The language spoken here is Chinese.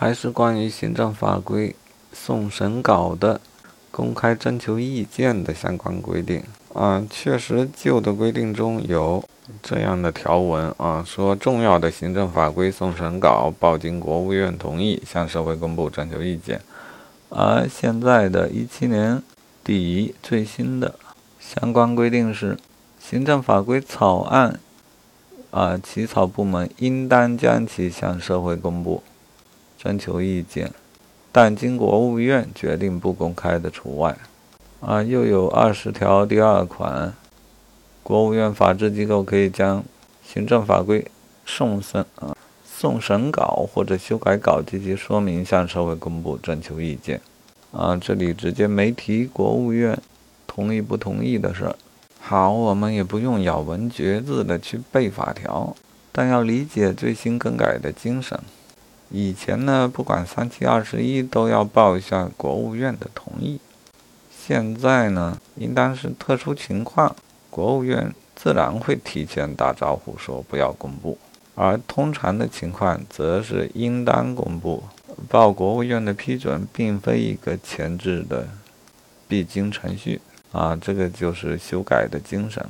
还是关于行政法规送审稿的公开征求意见的相关规定啊。确实，旧的规定中有这样的条文啊，说重要的行政法规送审稿报经国务院同意，向社会公布征求意见。而现在的一七年底最新的相关规定是，行政法规草案。啊，起草部门应当将其向社会公布，征求意见，但经国务院决定不公开的除外。啊，又有二十条第二款，国务院法制机构可以将行政法规送审啊送审稿或者修改稿及其说明向社会公布，征求意见。啊，这里直接没提国务院同意不同意的事儿。好，我们也不用咬文嚼字的去背法条，但要理解最新更改的精神。以前呢，不管三七二十一都要报一下国务院的同意。现在呢，应当是特殊情况，国务院自然会提前打招呼说不要公布；而通常的情况，则是应当公布。报国务院的批准，并非一个前置的必经程序。啊，这个就是修改的精神。